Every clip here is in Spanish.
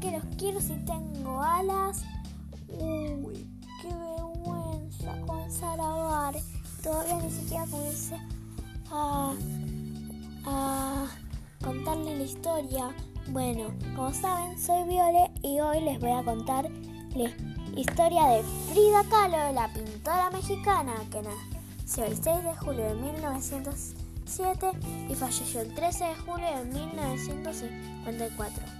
quiero si tengo alas. Uy, qué vergüenza comenzar a. Todavía ni siquiera comencé a, a contarle la historia. Bueno, como saben, soy Viole y hoy les voy a contar la historia de Frida Kahlo, la pintora mexicana que nació el 6 de julio de 1907 y falleció el 13 de julio de 1954.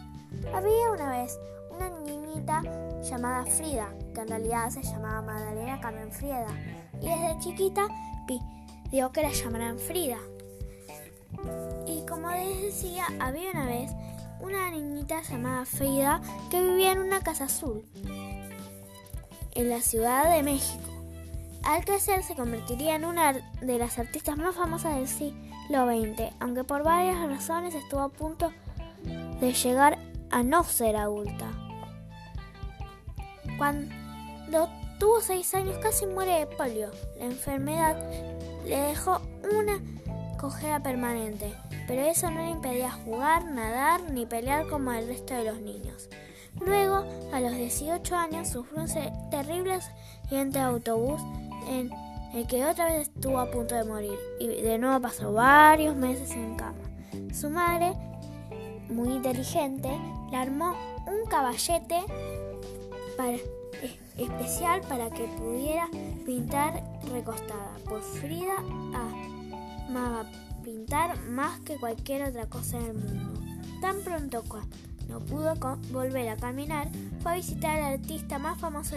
Había una vez una niñita llamada Frida, que en realidad se llamaba Magdalena Carmen Frida, y desde chiquita pidió que la llamaran Frida. Y como les decía, había una vez una niñita llamada Frida que vivía en una casa azul en la Ciudad de México. Al crecer se convertiría en una de las artistas más famosas del siglo XX, aunque por varias razones estuvo a punto de llegar a no ser adulta. Cuando tuvo seis años casi muere de polio. La enfermedad le dejó una cojera permanente, pero eso no le impedía jugar, nadar ni pelear como el resto de los niños. Luego, a los 18 años, sufrió un terrible accidente de autobús en el que otra vez estuvo a punto de morir y de nuevo pasó varios meses en cama. Su madre, muy inteligente, le armó un caballete especial para que pudiera pintar recostada, pues Frida amaba pintar más que cualquier otra cosa en el mundo. Tan pronto cuando no pudo volver a caminar, fue a visitar al artista más famoso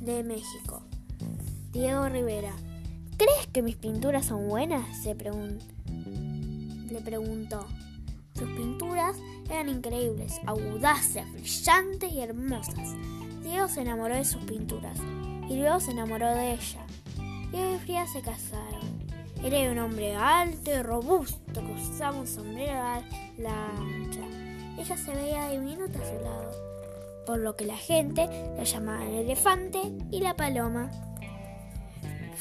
de México, Diego Rivera. ¿Crees que mis pinturas son buenas? Se le preguntó. Sus pinturas eran increíbles, audaces, brillantes y hermosas. Diego se enamoró de sus pinturas y luego se enamoró de ella. Diego y Frida se casaron. Era un hombre alto y robusto que usaba un sombrero lancha. Ella se veía diminuta a su lado, por lo que la gente la llamaba el elefante y la paloma.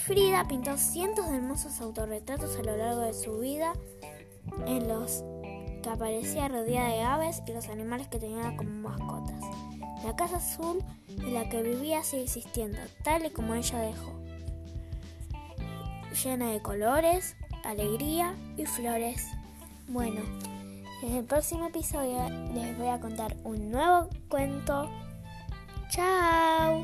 Frida pintó cientos de hermosos autorretratos a lo largo de su vida en los que aparecía rodeada de aves y los animales que tenía como mascotas. La casa azul en la que vivía sigue existiendo, tal y como ella dejó, llena de colores, alegría y flores. Bueno, en el próximo episodio les voy a contar un nuevo cuento. ¡Chao!